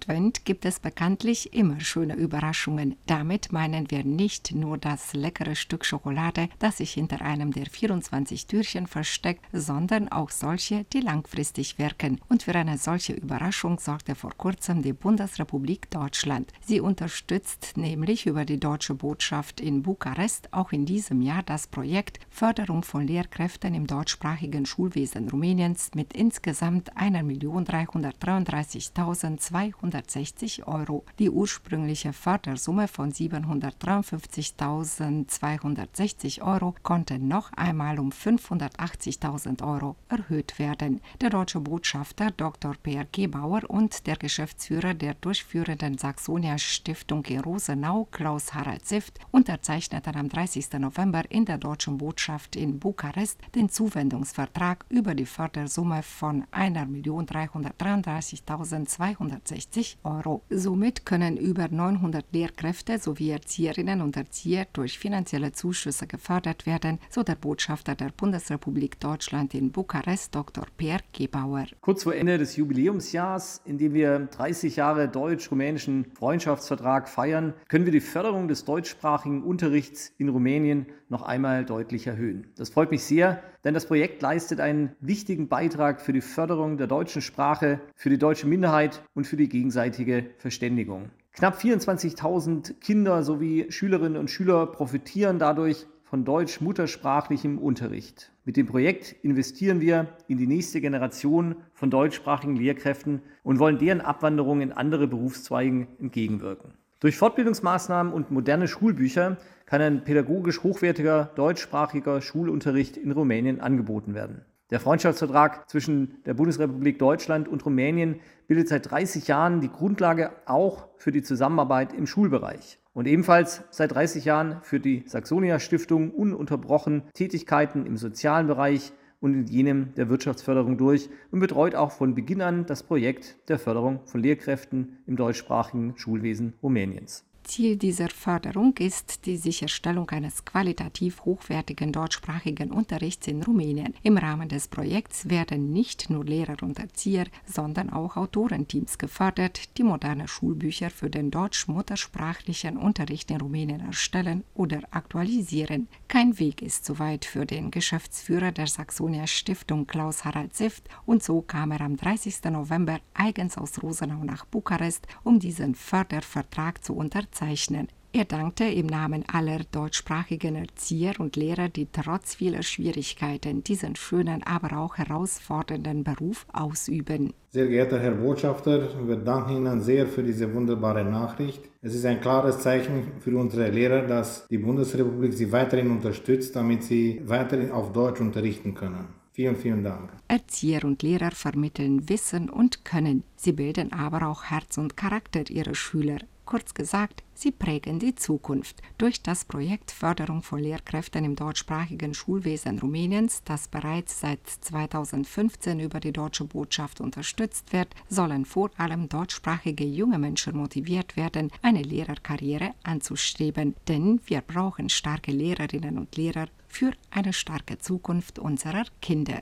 Advent gibt es bekanntlich immer schöne Überraschungen. Damit meinen wir nicht nur das leckere Stück Schokolade, das sich hinter einem der 24 Türchen versteckt, sondern auch solche, die langfristig wirken. Und für eine solche Überraschung sorgte vor kurzem die Bundesrepublik Deutschland. Sie unterstützt nämlich über die deutsche Botschaft in Bukarest auch in diesem Jahr das Projekt Förderung von Lehrkräften im deutschsprachigen Schulwesen Rumäniens mit insgesamt 1.333.260 Euro. Die ursprüngliche Fördersumme von 753.260 Euro konnte noch einmal um 580.000 Euro erhöht werden. Der deutsche Botschafter Dr. Peer Gebauer und der Geschäftsführer der durchführenden Saxonia Stiftung in Rosenau, Klaus Harald Sift, unterzeichneten am 30. November in der deutschen Botschaft in Bukarest den Zuwendungsvertrag über die Fördersumme von 1.333.260 Euro. Somit können über 900 Lehrkräfte sowie Erzieherinnen und Erzieher durch finanzielle Zuschüsse gefördert werden, so der Botschafter der Bundesrepublik Deutschland in Bukarest, Dr. Pierre Gebauer. Kurz vor Ende des Jubiläumsjahrs, in dem wir 30 Jahre deutsch-rumänischen Freundschaftsvertrag feiern, können wir die Förderung des deutschsprachigen Unterrichts in Rumänien noch einmal deutlich erhöhen. Das freut mich sehr, denn das Projekt leistet einen wichtigen Beitrag für die Förderung der deutschen Sprache, für die deutsche Minderheit und für die gegenseitige Verständigung. Knapp 24.000 Kinder sowie Schülerinnen und Schüler profitieren dadurch von deutsch-muttersprachlichem Unterricht. Mit dem Projekt investieren wir in die nächste Generation von deutschsprachigen Lehrkräften und wollen deren Abwanderung in andere Berufszweigen entgegenwirken. Durch Fortbildungsmaßnahmen und moderne Schulbücher kann ein pädagogisch hochwertiger deutschsprachiger Schulunterricht in Rumänien angeboten werden. Der Freundschaftsvertrag zwischen der Bundesrepublik Deutschland und Rumänien bildet seit 30 Jahren die Grundlage auch für die Zusammenarbeit im Schulbereich. Und ebenfalls seit 30 Jahren führt die Saxonia Stiftung ununterbrochen Tätigkeiten im sozialen Bereich und in jenem der Wirtschaftsförderung durch und betreut auch von Beginn an das Projekt der Förderung von Lehrkräften im deutschsprachigen Schulwesen Rumäniens. Ziel dieser Förderung ist die Sicherstellung eines qualitativ hochwertigen deutschsprachigen Unterrichts in Rumänien. Im Rahmen des Projekts werden nicht nur Lehrer und Erzieher, sondern auch Autorenteams gefördert, die moderne Schulbücher für den deutsch-muttersprachlichen Unterricht in Rumänien erstellen oder aktualisieren. Kein Weg ist zu weit für den Geschäftsführer der Saxonia Stiftung Klaus Harald Sift und so kam er am 30. November eigens aus Rosenau nach Bukarest, um diesen Fördervertrag zu unterzeichnen verzeichnen. Er dankte im Namen aller deutschsprachigen Erzieher und Lehrer, die trotz vieler Schwierigkeiten diesen schönen, aber auch herausfordernden Beruf ausüben. Sehr geehrter Herr Botschafter, wir danken Ihnen sehr für diese wunderbare Nachricht. Es ist ein klares Zeichen für unsere Lehrer, dass die Bundesrepublik sie weiterhin unterstützt, damit sie weiterhin auf Deutsch unterrichten können. Vielen, vielen Dank. Erzieher und Lehrer vermitteln Wissen und Können. Sie bilden aber auch Herz und Charakter ihrer Schüler. Kurz gesagt, sie prägen die Zukunft. Durch das Projekt Förderung von Lehrkräften im deutschsprachigen Schulwesen Rumäniens, das bereits seit 2015 über die deutsche Botschaft unterstützt wird, sollen vor allem deutschsprachige junge Menschen motiviert werden, eine Lehrerkarriere anzustreben. Denn wir brauchen starke Lehrerinnen und Lehrer für eine starke Zukunft unserer Kinder.